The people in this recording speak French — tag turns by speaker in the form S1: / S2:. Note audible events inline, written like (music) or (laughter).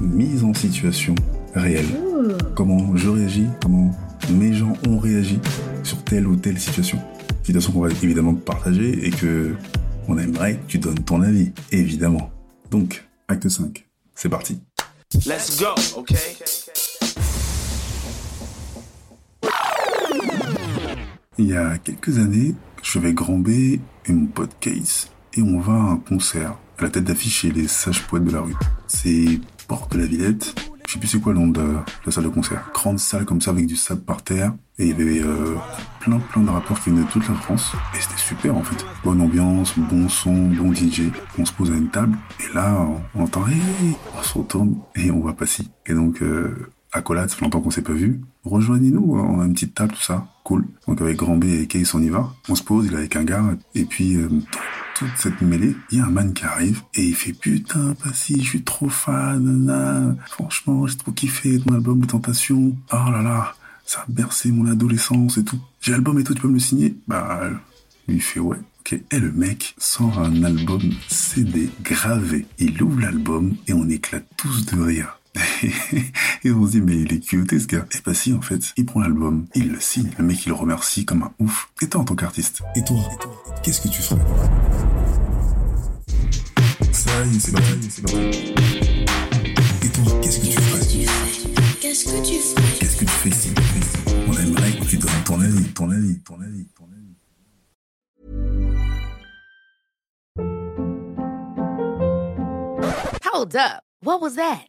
S1: Mise en situation réelle. Comment je réagis, comment mes gens ont réagi sur telle ou telle situation. Situation qu'on va évidemment partager et que on aimerait que tu donnes ton avis, évidemment. Donc, acte 5. C'est parti.
S2: Let's go, okay?
S1: Il y a quelques années, je vais Grand B et mon pote Case et on va à un concert à la tête d'affiche chez les sages poètes de la rue. C'est Porte de la Villette. Je sais plus c'est quoi le nom de la salle de concert. Grande salle comme ça avec du sable par terre. Et il y avait euh, plein plein de rappeurs qui venaient de toute la France. Et c'était super en fait. Bonne ambiance, bon son, bon DJ. On se pose à une table. Et là, on entend, hey, on se retourne et on voit pas si. Et donc, euh, accolade, ça fait longtemps qu'on s'est pas vu. Rejoignez-nous, on a une petite table, tout ça. Cool. Donc avec Grand B et Case, on y va. On se pose, il est avec un gars. Et puis, euh, toute cette mêlée, il y a un man qui arrive et il fait putain, pas si, je suis trop fan, nana. Franchement, j'ai trop kiffé ton album de Tentation. Oh là là, ça a bercé mon adolescence et tout. J'ai l'album et tout, tu peux me le signer? Bah, lui fait ouais. Ok. Et le mec sort un album CD gravé. Il ouvre l'album et on éclate tous de rire. (laughs) et on se dit, mais il est cute ce gars. Et bah si, en fait, il prend l'album, il le signe, le mec il le remercie comme un ouf. Et toi en tant qu'artiste? Et toi, qu'est-ce que tu ferais Et toi, qu'est-ce que tu ferais
S3: Qu'est-ce que tu ferais
S1: Qu'est-ce que tu fais ici On aimerait que tu donnes ton avis.
S4: Hold up. What was that?